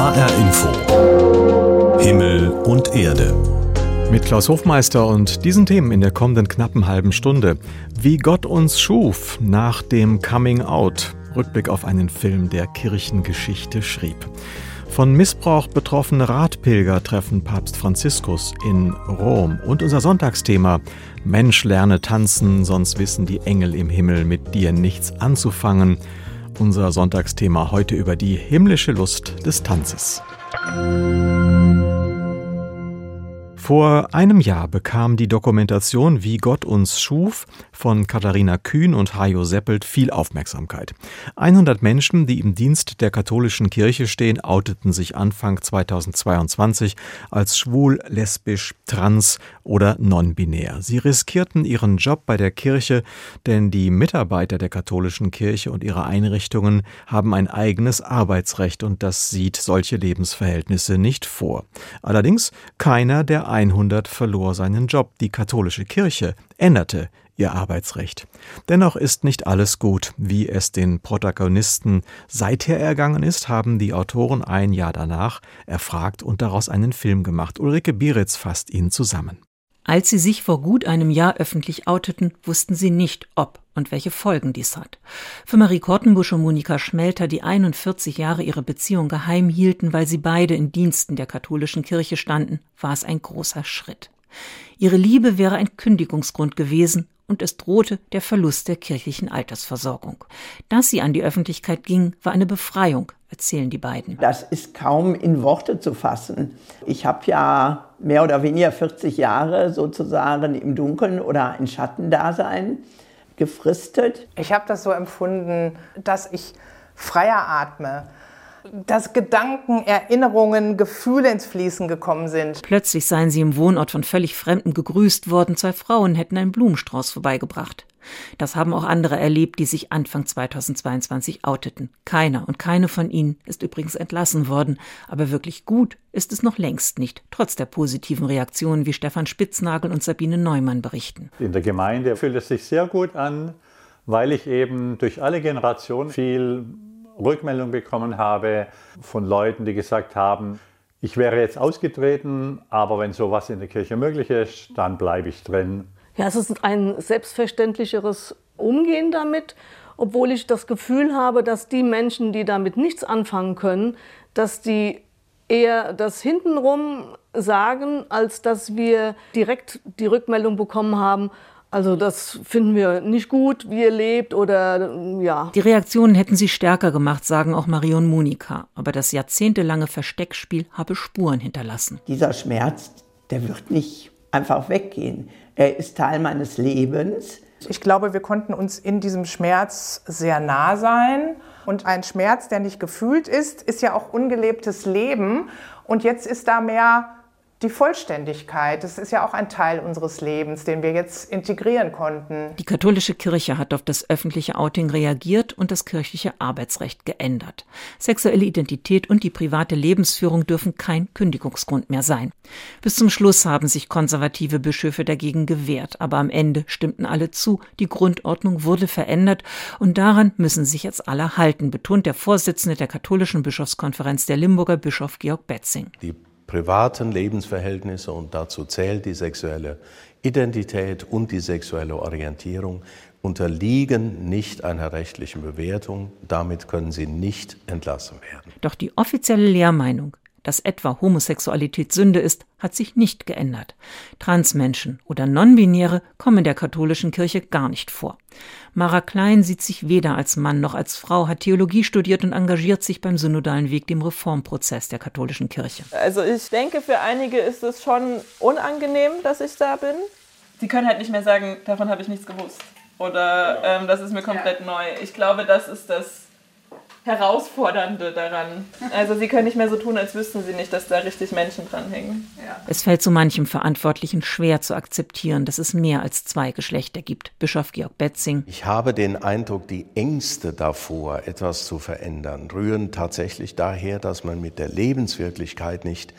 HR Info Himmel und Erde mit Klaus Hofmeister und diesen Themen in der kommenden knappen halben Stunde. Wie Gott uns schuf nach dem Coming Out. Rückblick auf einen Film, der Kirchengeschichte schrieb. Von Missbrauch betroffene Radpilger treffen Papst Franziskus in Rom. Und unser Sonntagsthema Mensch lerne tanzen, sonst wissen die Engel im Himmel mit dir nichts anzufangen. Unser Sonntagsthema heute über die himmlische Lust des Tanzes. Vor einem Jahr bekam die Dokumentation Wie Gott uns schuf von Katharina Kühn und Hajo Seppelt viel Aufmerksamkeit. 100 Menschen, die im Dienst der katholischen Kirche stehen, outeten sich Anfang 2022 als schwul, lesbisch, trans oder non-binär. Sie riskierten ihren Job bei der Kirche, denn die Mitarbeiter der katholischen Kirche und ihre Einrichtungen haben ein eigenes Arbeitsrecht und das sieht solche Lebensverhältnisse nicht vor. Allerdings keiner der 100 verlor seinen Job. Die katholische Kirche änderte ihr Arbeitsrecht. Dennoch ist nicht alles gut. Wie es den Protagonisten seither ergangen ist, haben die Autoren ein Jahr danach erfragt und daraus einen Film gemacht. Ulrike Bieritz fasst ihn zusammen. Als sie sich vor gut einem Jahr öffentlich outeten, wussten sie nicht, ob und welche Folgen dies hat. Für Marie Kortenbusch und Monika Schmelter, die 41 Jahre ihre Beziehung geheim hielten, weil sie beide in Diensten der katholischen Kirche standen, war es ein großer Schritt. Ihre Liebe wäre ein Kündigungsgrund gewesen und es drohte der Verlust der kirchlichen Altersversorgung. Dass sie an die Öffentlichkeit ging, war eine Befreiung, erzählen die beiden. Das ist kaum in Worte zu fassen. Ich habe ja mehr oder weniger 40 Jahre sozusagen im Dunkeln oder in Schattendasein gefristet. Ich habe das so empfunden, dass ich freier atme dass Gedanken, Erinnerungen, Gefühle ins Fließen gekommen sind. Plötzlich seien sie im Wohnort von völlig Fremden gegrüßt worden, zwei Frauen hätten einen Blumenstrauß vorbeigebracht. Das haben auch andere erlebt, die sich Anfang 2022 outeten. Keiner und keine von ihnen ist übrigens entlassen worden, aber wirklich gut ist es noch längst nicht, trotz der positiven Reaktionen, wie Stefan Spitznagel und Sabine Neumann berichten. In der Gemeinde fühlt es sich sehr gut an, weil ich eben durch alle Generationen viel Rückmeldung bekommen habe von Leuten, die gesagt haben, ich wäre jetzt ausgetreten, aber wenn sowas in der Kirche möglich ist, dann bleibe ich drin. Ja, es ist ein selbstverständlicheres Umgehen damit, obwohl ich das Gefühl habe, dass die Menschen, die damit nichts anfangen können, dass die eher das hintenrum sagen, als dass wir direkt die Rückmeldung bekommen haben, also das finden wir nicht gut, wie ihr lebt oder ja. Die Reaktionen hätten sie stärker gemacht, sagen auch Marion Monika. Aber das jahrzehntelange Versteckspiel habe Spuren hinterlassen. Dieser Schmerz, der wird nicht einfach weggehen. Er ist Teil meines Lebens. Ich glaube, wir konnten uns in diesem Schmerz sehr nah sein. Und ein Schmerz, der nicht gefühlt ist, ist ja auch ungelebtes Leben. Und jetzt ist da mehr die Vollständigkeit. Das ist ja auch ein Teil unseres Lebens, den wir jetzt integrieren konnten. Die katholische Kirche hat auf das öffentliche Outing reagiert und das kirchliche Arbeitsrecht geändert. Sexuelle Identität und die private Lebensführung dürfen kein Kündigungsgrund mehr sein. Bis zum Schluss haben sich konservative Bischöfe dagegen gewehrt, aber am Ende stimmten alle zu, die Grundordnung wurde verändert und daran müssen sich jetzt alle halten, betont der Vorsitzende der katholischen Bischofskonferenz, der Limburger Bischof Georg Betzing. Die privaten Lebensverhältnisse und dazu zählt die sexuelle Identität und die sexuelle Orientierung, unterliegen nicht einer rechtlichen Bewertung. Damit können sie nicht entlassen werden. Doch die offizielle Lehrmeinung dass etwa Homosexualität Sünde ist, hat sich nicht geändert. Transmenschen oder Nonbinäre kommen der katholischen Kirche gar nicht vor. Mara Klein sieht sich weder als Mann noch als Frau, hat Theologie studiert und engagiert sich beim synodalen Weg, dem Reformprozess der katholischen Kirche. Also ich denke, für einige ist es schon unangenehm, dass ich da bin. Sie können halt nicht mehr sagen, davon habe ich nichts gewusst. Oder ähm, das ist mir komplett ja. neu. Ich glaube, das ist das Herausfordernde daran. Also sie können nicht mehr so tun, als wüssten sie nicht, dass da richtig Menschen dranhängen. Ja. Es fällt so manchem Verantwortlichen schwer zu akzeptieren, dass es mehr als zwei Geschlechter gibt. Bischof Georg Betzing. Ich habe den Eindruck, die Ängste davor, etwas zu verändern, rühren tatsächlich daher, dass man mit der Lebenswirklichkeit nicht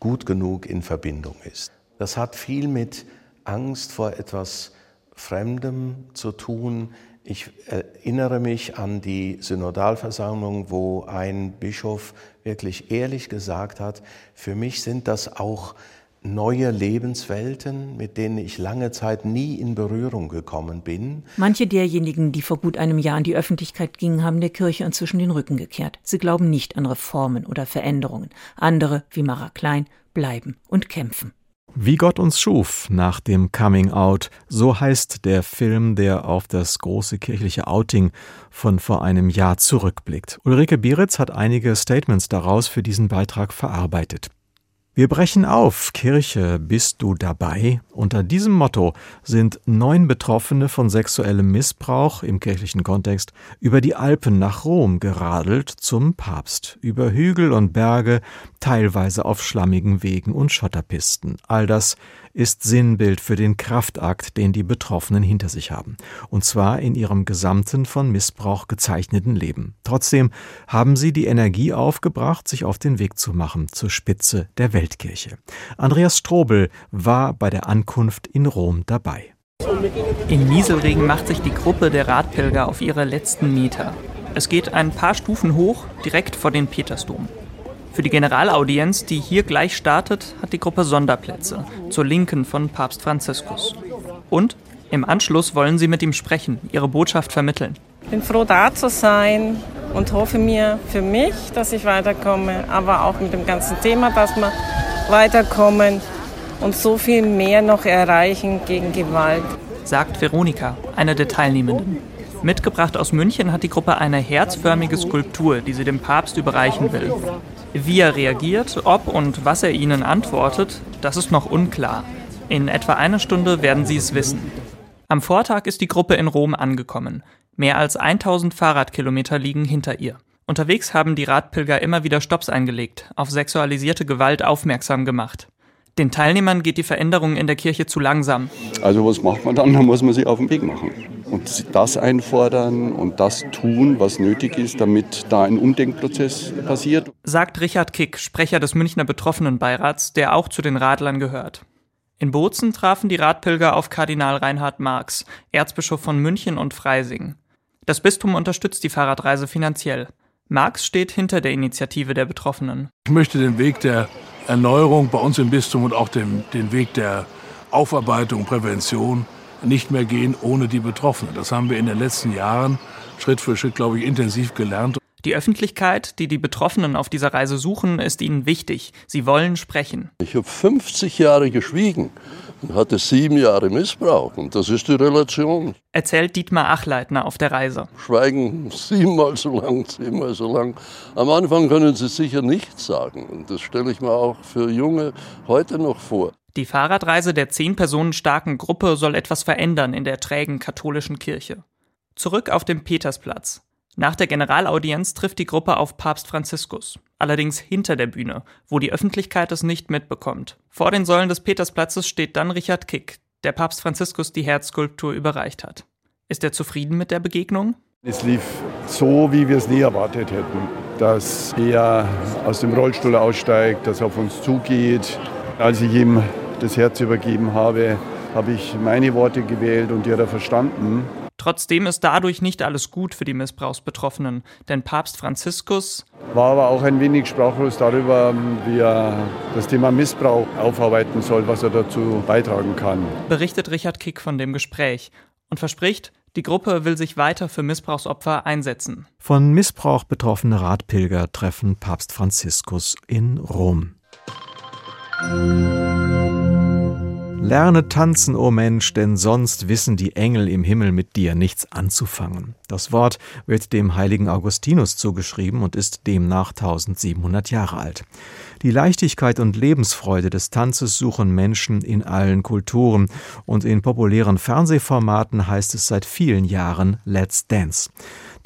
gut genug in Verbindung ist. Das hat viel mit Angst vor etwas Fremdem zu tun, Ich erinnere mich an die Synodalversammlung, wo ein Bischof wirklich ehrlich gesagt hat, für mich sind das auch neue Lebenswelten, mit denen ich lange Zeit nie in Berührung gekommen bin. Manche derjenigen, die vor gut einem Jahr in die Öffentlichkeit gingen, haben der Kirche inzwischen den Rücken gekehrt. Sie glauben nicht an Reformen oder Veränderungen. Andere, wie Mara Klein, bleiben und kämpfen. Wie Gott uns schuf nach dem Coming Out, so heißt der Film, der auf das große kirchliche Outing von vor einem Jahr zurückblickt. Ulrike Bieritz hat einige Statements daraus für diesen Beitrag verarbeitet. Wir brechen auf. Kirche, bist du dabei? Unter diesem Motto sind neun Betroffene von sexuellem Missbrauch im kirchlichen Kontext über die Alpen nach Rom geradelt zum Papst, über Hügel und Berge, teilweise auf schlammigen Wegen und Schotterpisten. All das ist Sinnbild für den Kraftakt, den die Betroffenen hinter sich haben. Und zwar in ihrem gesamten von Missbrauch gezeichneten Leben. Trotzdem haben sie die Energie aufgebracht, sich auf den Weg zu machen zur Spitze der Weltkirche. Andreas Strobel war bei der Ankunft in Rom dabei. Im Nieselregen macht sich die Gruppe der Radpilger auf ihre letzten Meter. Es geht ein paar Stufen hoch, direkt vor den Petersdom. Für die Generalaudienz, die hier gleich startet, hat die Gruppe Sonderplätze zur Linken von Papst Franziskus. Und im Anschluss wollen sie mit ihm sprechen, ihre Botschaft vermitteln. Ich bin froh, da zu sein und hoffe mir für mich, dass ich weiterkomme, aber auch mit dem ganzen Thema, dass wir weiterkommen und so viel mehr noch erreichen gegen Gewalt. Sagt Veronika, eine der Teilnehmenden. Mitgebracht aus München hat die Gruppe eine herzförmige Skulptur, die sie dem Papst überreichen will. Wie er reagiert, ob und was er ihnen antwortet, das ist noch unklar. In etwa einer Stunde werden sie es wissen. Am Vortag ist die Gruppe in Rom angekommen. Mehr als 1000 Fahrradkilometer liegen hinter ihr. Unterwegs haben die Radpilger immer wieder Stops eingelegt, auf sexualisierte Gewalt aufmerksam gemacht. Den Teilnehmern geht die Veränderung in der Kirche zu langsam. Also was macht man dann? Dann muss man sich auf den Weg machen und das einfordern und das tun, was nötig ist, damit da ein Umdenkprozess passiert. Sagt Richard Kick, Sprecher des Münchner Betroffenenbeirats, der auch zu den Radlern gehört. In Bozen trafen die Radpilger auf Kardinal Reinhard Marx, Erzbischof von München und Freising. Das Bistum unterstützt die Fahrradreise finanziell. Marx steht hinter der Initiative der Betroffenen. Ich möchte den Weg der Erneuerung bei uns im Bistum und auch den, den Weg der Aufarbeitung, Prävention nicht mehr gehen ohne die Betroffenen. Das haben wir in den letzten Jahren Schritt für Schritt, glaube ich, intensiv gelernt. Die Öffentlichkeit, die die Betroffenen auf dieser Reise suchen, ist ihnen wichtig. Sie wollen sprechen. Ich habe 50 Jahre geschwiegen und hatte sieben Jahre Missbrauch. Und das ist die Relation. Erzählt Dietmar Achleitner auf der Reise. Schweigen siebenmal so lang, zehnmal so lang. Am Anfang können sie sicher nichts sagen. Und das stelle ich mir auch für Junge heute noch vor. Die Fahrradreise der zehn Personen starken Gruppe soll etwas verändern in der trägen katholischen Kirche. Zurück auf dem Petersplatz. Nach der Generalaudienz trifft die Gruppe auf Papst Franziskus, allerdings hinter der Bühne, wo die Öffentlichkeit es nicht mitbekommt. Vor den Säulen des Petersplatzes steht dann Richard Kick, der Papst Franziskus die Herzskulptur überreicht hat. Ist er zufrieden mit der Begegnung? Es lief so, wie wir es nie erwartet hätten. Dass er aus dem Rollstuhl aussteigt, dass er auf uns zugeht. Als ich ihm das Herz übergeben habe, habe ich meine Worte gewählt und die hat er verstanden. Trotzdem ist dadurch nicht alles gut für die Missbrauchsbetroffenen, denn Papst Franziskus war aber auch ein wenig sprachlos darüber, wie er das Thema Missbrauch aufarbeiten soll, was er dazu beitragen kann. Berichtet Richard Kick von dem Gespräch und verspricht, die Gruppe will sich weiter für Missbrauchsopfer einsetzen. Von Missbrauch betroffene Radpilger treffen Papst Franziskus in Rom. Lerne tanzen, o oh Mensch, denn sonst wissen die Engel im Himmel mit dir nichts anzufangen. Das Wort wird dem heiligen Augustinus zugeschrieben und ist demnach 1700 Jahre alt. Die Leichtigkeit und Lebensfreude des Tanzes suchen Menschen in allen Kulturen und in populären Fernsehformaten heißt es seit vielen Jahren Let's Dance.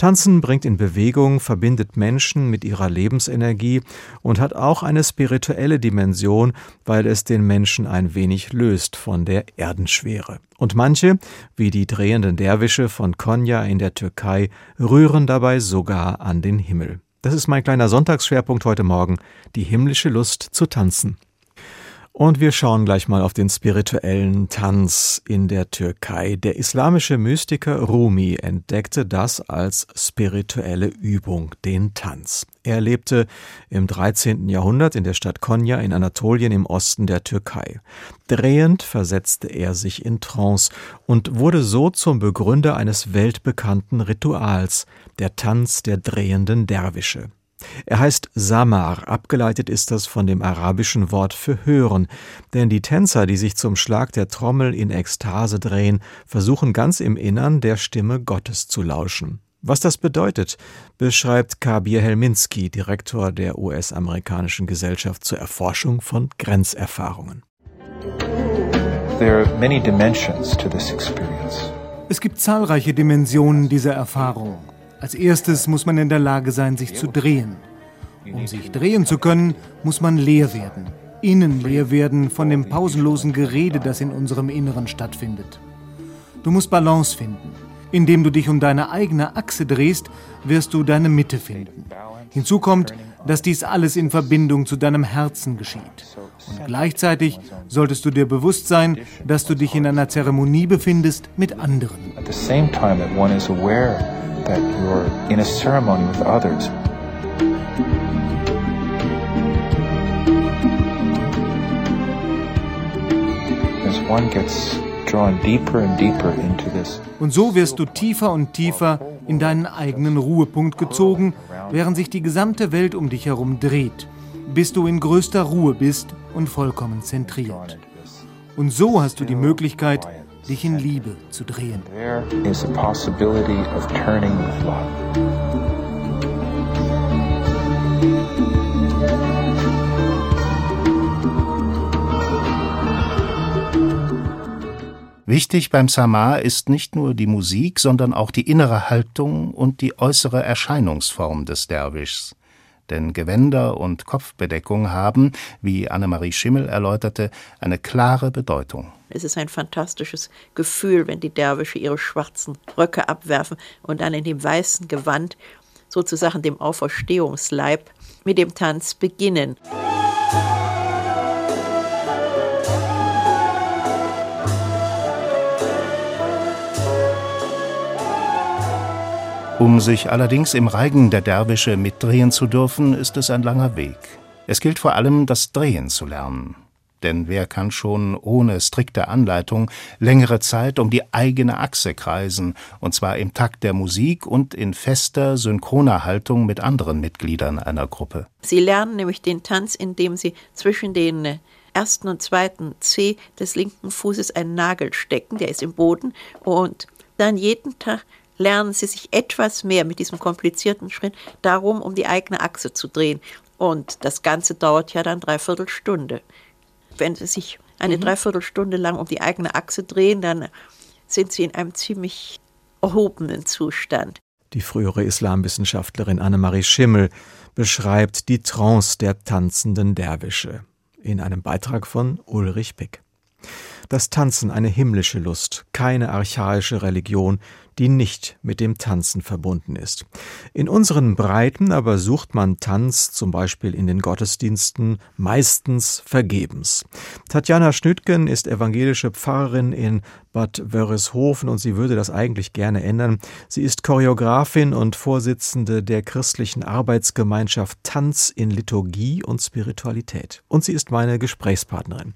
Tanzen bringt in Bewegung, verbindet Menschen mit ihrer Lebensenergie und hat auch eine spirituelle Dimension, weil es den Menschen ein wenig löst von der Erdenschwere. Und manche, wie die drehenden Derwische von Konya in der Türkei, rühren dabei sogar an den Himmel. Das ist mein kleiner Sonntagsschwerpunkt heute Morgen, die himmlische Lust zu tanzen. Und wir schauen gleich mal auf den spirituellen Tanz in der Türkei. Der islamische Mystiker Rumi entdeckte das als spirituelle Übung, den Tanz. Er lebte im 13. Jahrhundert in der Stadt Konya in Anatolien im Osten der Türkei. Drehend versetzte er sich in Trance und wurde so zum Begründer eines weltbekannten Rituals, der Tanz der drehenden Derwische. Er heißt Samar, abgeleitet ist das von dem arabischen Wort für hören, denn die Tänzer, die sich zum Schlag der Trommel in Ekstase drehen, versuchen ganz im Innern der Stimme Gottes zu lauschen. Was das bedeutet, beschreibt Kabir Helminski, Direktor der US-amerikanischen Gesellschaft zur Erforschung von Grenzerfahrungen. Es gibt zahlreiche Dimensionen dieser Erfahrung. Als erstes muss man in der Lage sein, sich zu drehen. Um sich drehen zu können, muss man leer werden. Innen leer werden von dem pausenlosen Gerede, das in unserem Inneren stattfindet. Du musst Balance finden. Indem du dich um deine eigene Achse drehst, wirst du deine Mitte finden. Hinzu kommt, dass dies alles in Verbindung zu deinem Herzen geschieht. Und gleichzeitig solltest du dir bewusst sein, dass du dich in einer Zeremonie befindest mit anderen. One gets Und so wirst du tiefer und tiefer in deinen eigenen Ruhepunkt gezogen, während sich die gesamte Welt um dich herum dreht, bis du in größter Ruhe bist und vollkommen zentriert. Und so hast du die Möglichkeit, dich in Liebe zu drehen. There Wichtig beim Samar ist nicht nur die Musik, sondern auch die innere Haltung und die äußere Erscheinungsform des Derwischs denn Gewänder und Kopfbedeckung haben, wie Annemarie Schimmel erläuterte, eine klare Bedeutung. Es ist ein fantastisches Gefühl, wenn die Derwische ihre schwarzen Röcke abwerfen und dann in dem weißen Gewand, sozusagen dem Auferstehungsleib, mit dem Tanz beginnen. Um sich allerdings im Reigen der Derwische mitdrehen zu dürfen, ist es ein langer Weg. Es gilt vor allem, das Drehen zu lernen. Denn wer kann schon ohne strikte Anleitung längere Zeit um die eigene Achse kreisen, und zwar im Takt der Musik und in fester, synchroner Haltung mit anderen Mitgliedern einer Gruppe? Sie lernen nämlich den Tanz, indem sie zwischen den ersten und zweiten C des linken Fußes einen Nagel stecken, der ist im Boden, und dann jeden Tag lernen sie sich etwas mehr mit diesem komplizierten Schritt darum, um die eigene Achse zu drehen. Und das Ganze dauert ja dann dreiviertel Stunde. Wenn sie sich eine mhm. Dreiviertelstunde lang um die eigene Achse drehen, dann sind sie in einem ziemlich erhobenen Zustand. Die frühere Islamwissenschaftlerin Annemarie Schimmel beschreibt die Trance der tanzenden Derwische in einem Beitrag von Ulrich Pick. Das Tanzen eine himmlische Lust, keine archaische Religion, die nicht mit dem Tanzen verbunden ist. In unseren Breiten aber sucht man Tanz zum Beispiel in den Gottesdiensten meistens vergebens. Tatjana Schnüttgen ist evangelische Pfarrerin in Bad Wörishofen und sie würde das eigentlich gerne ändern. Sie ist Choreografin und Vorsitzende der christlichen Arbeitsgemeinschaft Tanz in Liturgie und Spiritualität. Und sie ist meine Gesprächspartnerin.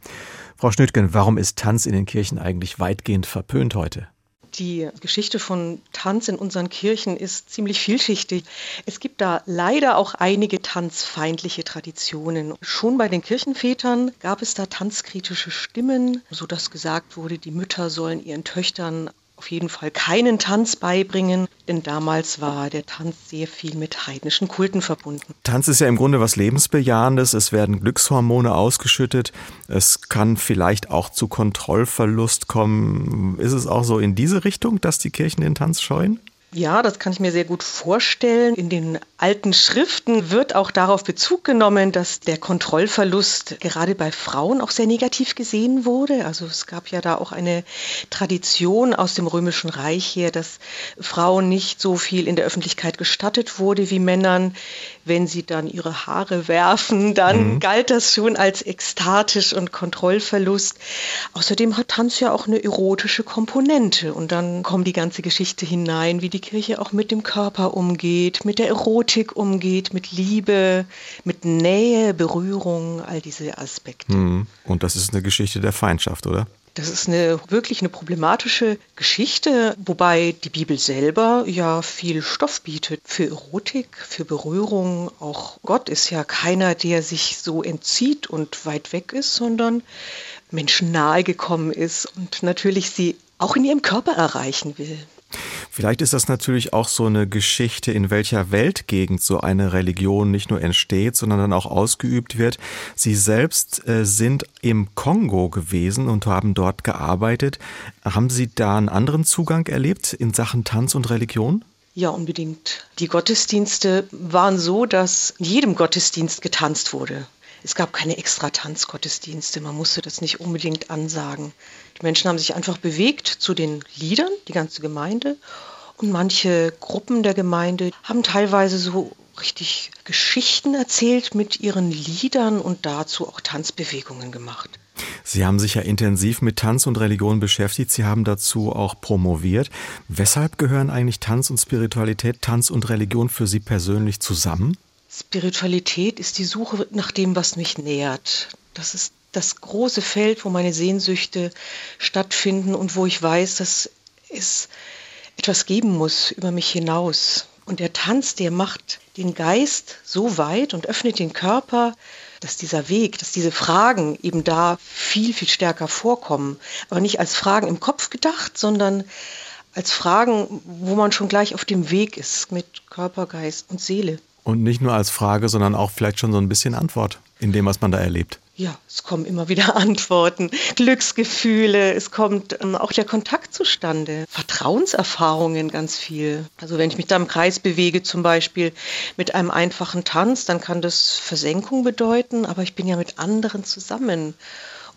Frau Schnüttgen, warum ist Tanz in den Kirchen eigentlich weitgehend verpönt heute? Die Geschichte von Tanz in unseren Kirchen ist ziemlich vielschichtig. Es gibt da leider auch einige tanzfeindliche Traditionen. Schon bei den Kirchenvätern gab es da tanzkritische Stimmen, sodass gesagt wurde, die Mütter sollen ihren Töchtern auf jeden Fall keinen Tanz beibringen, denn damals war der Tanz sehr viel mit heidnischen Kulten verbunden. Tanz ist ja im Grunde was Lebensbejahendes, es werden Glückshormone ausgeschüttet, es kann vielleicht auch zu Kontrollverlust kommen. Ist es auch so in diese Richtung, dass die Kirchen den Tanz scheuen? Ja, das kann ich mir sehr gut vorstellen. In den alten Schriften wird auch darauf Bezug genommen, dass der Kontrollverlust gerade bei Frauen auch sehr negativ gesehen wurde. Also es gab ja da auch eine Tradition aus dem Römischen Reich her, dass Frauen nicht so viel in der Öffentlichkeit gestattet wurde wie Männern. Wenn sie dann ihre Haare werfen, dann mhm. galt das schon als ekstatisch und Kontrollverlust. Außerdem hat Tanz ja auch eine erotische Komponente und dann kommt die ganze Geschichte hinein, wie die Kirche auch mit dem Körper umgeht, mit der Erotik umgeht, mit Liebe, mit Nähe, Berührung, all diese Aspekte. Mhm. Und das ist eine Geschichte der Feindschaft, oder? Das ist eine wirklich eine problematische Geschichte, wobei die Bibel selber ja viel Stoff bietet für Erotik, für Berührung. Auch Gott ist ja keiner, der sich so entzieht und weit weg ist, sondern Menschen nahe gekommen ist und natürlich sie auch in ihrem Körper erreichen will. Vielleicht ist das natürlich auch so eine Geschichte, in welcher Weltgegend so eine Religion nicht nur entsteht, sondern dann auch ausgeübt wird. Sie selbst äh, sind im Kongo gewesen und haben dort gearbeitet. Haben Sie da einen anderen Zugang erlebt in Sachen Tanz und Religion? Ja, unbedingt. Die Gottesdienste waren so, dass in jedem Gottesdienst getanzt wurde. Es gab keine extra Tanzgottesdienste, man musste das nicht unbedingt ansagen. Die Menschen haben sich einfach bewegt zu den Liedern, die ganze Gemeinde. Und manche Gruppen der Gemeinde haben teilweise so richtig Geschichten erzählt mit ihren Liedern und dazu auch Tanzbewegungen gemacht. Sie haben sich ja intensiv mit Tanz und Religion beschäftigt. Sie haben dazu auch promoviert. Weshalb gehören eigentlich Tanz und Spiritualität, Tanz und Religion für Sie persönlich zusammen? Spiritualität ist die Suche nach dem, was mich nährt. Das ist das große Feld, wo meine Sehnsüchte stattfinden und wo ich weiß, dass es etwas geben muss über mich hinaus. Und der Tanz, der macht den Geist so weit und öffnet den Körper, dass dieser Weg, dass diese Fragen eben da viel, viel stärker vorkommen. Aber nicht als Fragen im Kopf gedacht, sondern als Fragen, wo man schon gleich auf dem Weg ist mit Körper, Geist und Seele. Und nicht nur als Frage, sondern auch vielleicht schon so ein bisschen Antwort in dem, was man da erlebt. Ja, es kommen immer wieder Antworten, Glücksgefühle, es kommt ähm, auch der Kontakt zustande, Vertrauenserfahrungen ganz viel. Also wenn ich mich da im Kreis bewege, zum Beispiel mit einem einfachen Tanz, dann kann das Versenkung bedeuten, aber ich bin ja mit anderen zusammen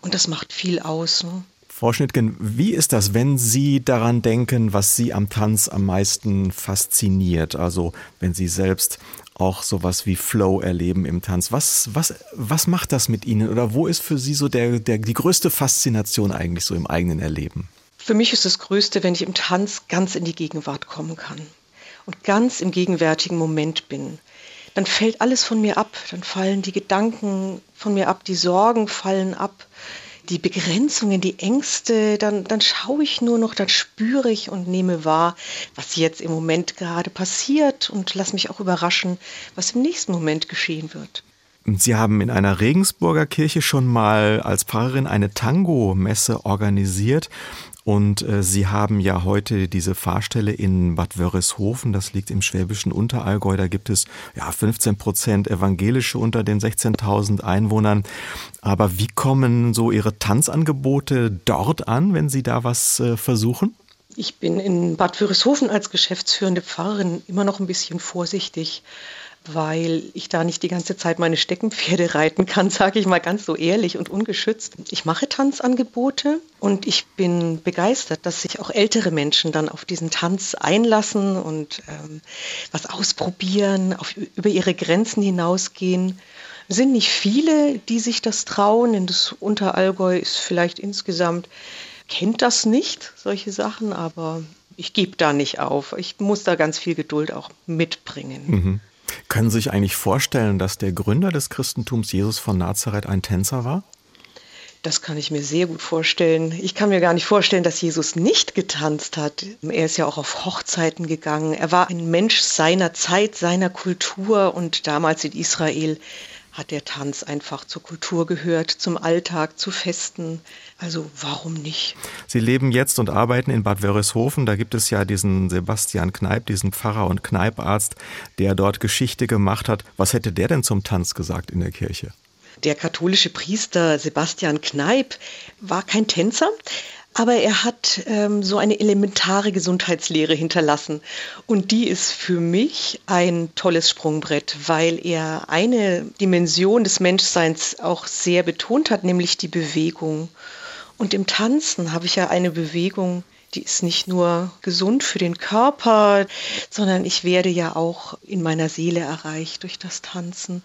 und das macht viel aus. Ne? Frau Schnittgen, wie ist das, wenn Sie daran denken, was Sie am Tanz am meisten fasziniert? Also wenn Sie selbst auch sowas wie Flow erleben im Tanz. Was, was, was macht das mit Ihnen oder wo ist für Sie so der, der, die größte Faszination eigentlich so im eigenen Erleben? Für mich ist das Größte, wenn ich im Tanz ganz in die Gegenwart kommen kann und ganz im gegenwärtigen Moment bin. Dann fällt alles von mir ab, dann fallen die Gedanken von mir ab, die Sorgen fallen ab die Begrenzungen, die Ängste, dann, dann schaue ich nur noch, dann spüre ich und nehme wahr, was jetzt im Moment gerade passiert und lass mich auch überraschen, was im nächsten Moment geschehen wird. Sie haben in einer Regensburger Kirche schon mal als Pfarrerin eine Tango-Messe organisiert. Und äh, Sie haben ja heute diese Fahrstelle in Bad Wörishofen, das liegt im schwäbischen Unterallgäu. Da gibt es ja 15 Prozent Evangelische unter den 16.000 Einwohnern. Aber wie kommen so Ihre Tanzangebote dort an, wenn Sie da was äh, versuchen? Ich bin in Bad Wörishofen als geschäftsführende Pfarrerin immer noch ein bisschen vorsichtig weil ich da nicht die ganze Zeit meine Steckenpferde reiten kann, sage ich mal ganz so ehrlich und ungeschützt. Ich mache Tanzangebote und ich bin begeistert, dass sich auch ältere Menschen dann auf diesen Tanz einlassen und ähm, was ausprobieren, auf, über ihre Grenzen hinausgehen. Es sind nicht viele, die sich das trauen, denn das Unterallgäu ist vielleicht insgesamt, kennt das nicht, solche Sachen, aber ich gebe da nicht auf. Ich muss da ganz viel Geduld auch mitbringen. Mhm. Können Sie sich eigentlich vorstellen, dass der Gründer des Christentums, Jesus von Nazareth, ein Tänzer war? Das kann ich mir sehr gut vorstellen. Ich kann mir gar nicht vorstellen, dass Jesus nicht getanzt hat. Er ist ja auch auf Hochzeiten gegangen. Er war ein Mensch seiner Zeit, seiner Kultur und damals in Israel hat der Tanz einfach zur Kultur gehört, zum Alltag, zu Festen. Also warum nicht? Sie leben jetzt und arbeiten in Bad Wörishofen. Da gibt es ja diesen Sebastian Kneip, diesen Pfarrer und Kneiparzt, der dort Geschichte gemacht hat. Was hätte der denn zum Tanz gesagt in der Kirche? Der katholische Priester Sebastian Kneip war kein Tänzer, aber er hat ähm, so eine elementare Gesundheitslehre hinterlassen. Und die ist für mich ein tolles Sprungbrett, weil er eine Dimension des Menschseins auch sehr betont hat, nämlich die Bewegung. Und im Tanzen habe ich ja eine Bewegung, die ist nicht nur gesund für den Körper, sondern ich werde ja auch in meiner Seele erreicht durch das Tanzen.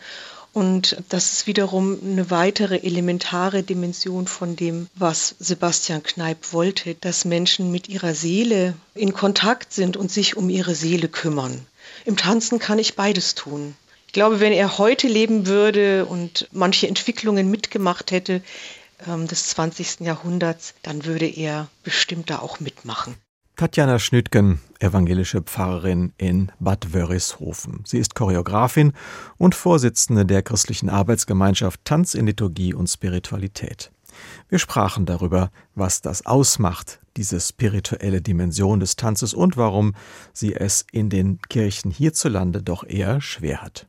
Und das ist wiederum eine weitere elementare Dimension von dem, was Sebastian Kneip wollte, dass Menschen mit ihrer Seele in Kontakt sind und sich um ihre Seele kümmern. Im Tanzen kann ich beides tun. Ich glaube, wenn er heute leben würde und manche Entwicklungen mitgemacht hätte ähm, des 20. Jahrhunderts, dann würde er bestimmt da auch mitmachen. Tatjana Schnütgen, evangelische Pfarrerin in Bad Wörishofen. Sie ist Choreografin und Vorsitzende der christlichen Arbeitsgemeinschaft Tanz in Liturgie und Spiritualität. Wir sprachen darüber, was das ausmacht, diese spirituelle Dimension des Tanzes und warum sie es in den Kirchen hierzulande doch eher schwer hat.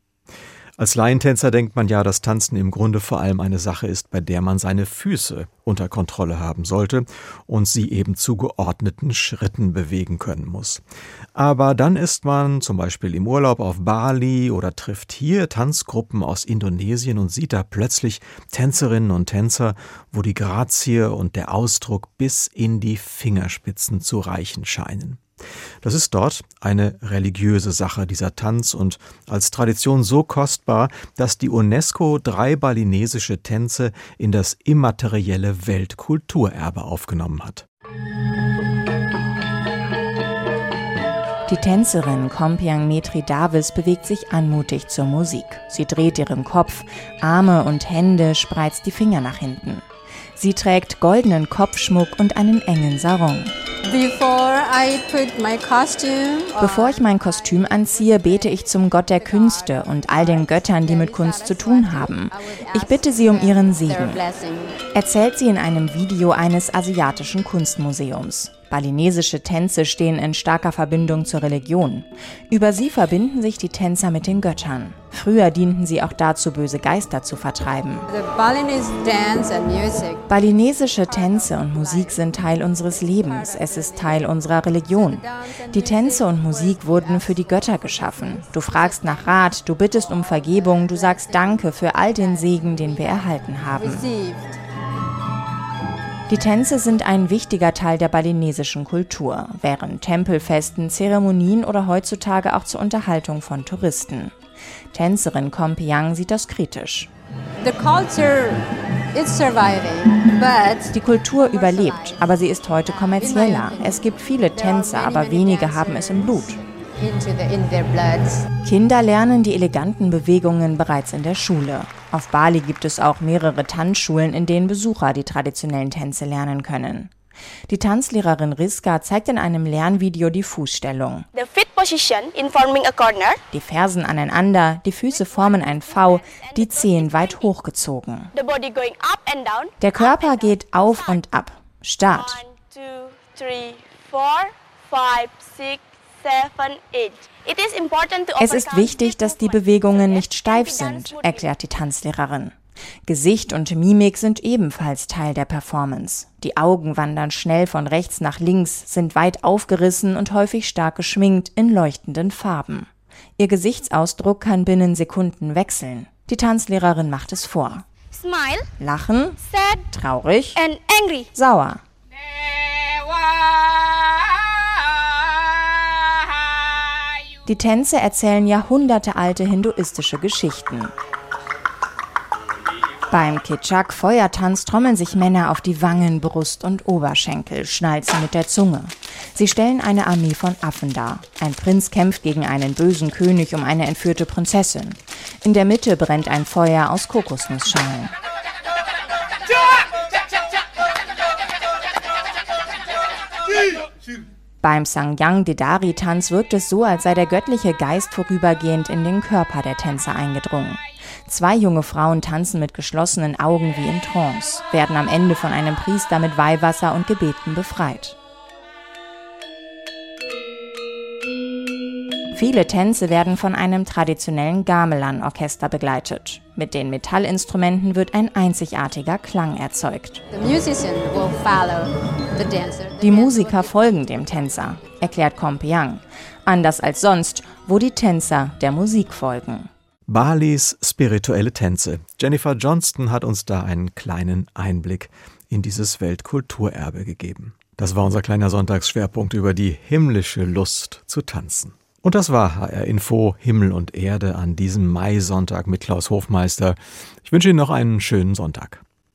Als Laientänzer denkt man ja, dass Tanzen im Grunde vor allem eine Sache ist, bei der man seine Füße unter Kontrolle haben sollte und sie eben zu geordneten Schritten bewegen können muss. Aber dann ist man zum Beispiel im Urlaub auf Bali oder trifft hier Tanzgruppen aus Indonesien und sieht da plötzlich Tänzerinnen und Tänzer, wo die Grazie und der Ausdruck bis in die Fingerspitzen zu reichen scheinen. Das ist dort eine religiöse Sache, dieser Tanz, und als Tradition so kostbar, dass die UNESCO drei balinesische Tänze in das immaterielle Weltkulturerbe aufgenommen hat. Die Tänzerin Kompiang Metri Davis bewegt sich anmutig zur Musik. Sie dreht ihren Kopf, Arme und Hände, spreizt die Finger nach hinten. Sie trägt goldenen Kopfschmuck und einen engen Sarong. Bevor ich mein Kostüm anziehe, bete ich zum Gott der Künste und all den Göttern, die mit Kunst zu tun haben. Ich bitte sie um ihren Segen. Erzählt sie in einem Video eines asiatischen Kunstmuseums. Balinesische Tänze stehen in starker Verbindung zur Religion. Über sie verbinden sich die Tänzer mit den Göttern. Früher dienten sie auch dazu, böse Geister zu vertreiben. Balinesische Tänze und Musik sind Teil unseres Lebens. Es ist Teil unserer Religion. Die Tänze und Musik wurden für die Götter geschaffen. Du fragst nach Rat, du bittest um Vergebung, du sagst Danke für all den Segen, den wir erhalten haben. Die Tänze sind ein wichtiger Teil der balinesischen Kultur, während Tempelfesten, Zeremonien oder heutzutage auch zur Unterhaltung von Touristen. Tänzerin Kompiang sieht das kritisch. Die Kultur überlebt, aber sie ist heute kommerzieller. Es gibt viele Tänzer, aber wenige haben es im Blut. Kinder lernen die eleganten Bewegungen bereits in der Schule. Auf Bali gibt es auch mehrere Tanzschulen, in denen Besucher die traditionellen Tänze lernen können. Die Tanzlehrerin Riska zeigt in einem Lernvideo die Fußstellung. Die Fersen aneinander, die Füße formen ein V, die Zehen weit hochgezogen. Der Körper geht auf und ab. Start. Es ist wichtig, dass die Bewegungen nicht steif sind, erklärt die Tanzlehrerin. Gesicht und Mimik sind ebenfalls Teil der Performance. Die Augen wandern schnell von rechts nach links, sind weit aufgerissen und häufig stark geschminkt in leuchtenden Farben. Ihr Gesichtsausdruck kann binnen Sekunden wechseln. Die Tanzlehrerin macht es vor. Smile, Lachen, sad, traurig, sauer. Die Tänze erzählen jahrhundertealte hinduistische Geschichten. Beim Kitschak Feuertanz trommeln sich Männer auf die Wangen, Brust und Oberschenkel, schnalzen mit der Zunge. Sie stellen eine Armee von Affen dar. Ein Prinz kämpft gegen einen bösen König um eine entführte Prinzessin. In der Mitte brennt ein Feuer aus Kokosnussschalen. Beim Sangyang Dedari Tanz wirkt es so, als sei der göttliche Geist vorübergehend in den Körper der Tänzer eingedrungen. Zwei junge Frauen tanzen mit geschlossenen Augen wie in Trance, werden am Ende von einem Priester mit Weihwasser und Gebeten befreit. Viele Tänze werden von einem traditionellen Gamelan-Orchester begleitet. Mit den Metallinstrumenten wird ein einzigartiger Klang erzeugt. Die Musiker folgen dem Tänzer, erklärt Kompiang. Anders als sonst, wo die Tänzer der Musik folgen. Balis spirituelle Tänze. Jennifer Johnston hat uns da einen kleinen Einblick in dieses Weltkulturerbe gegeben. Das war unser kleiner Sonntagsschwerpunkt über die himmlische Lust zu tanzen. Und das war HR Info Himmel und Erde an diesem Maisonntag mit Klaus Hofmeister. Ich wünsche Ihnen noch einen schönen Sonntag.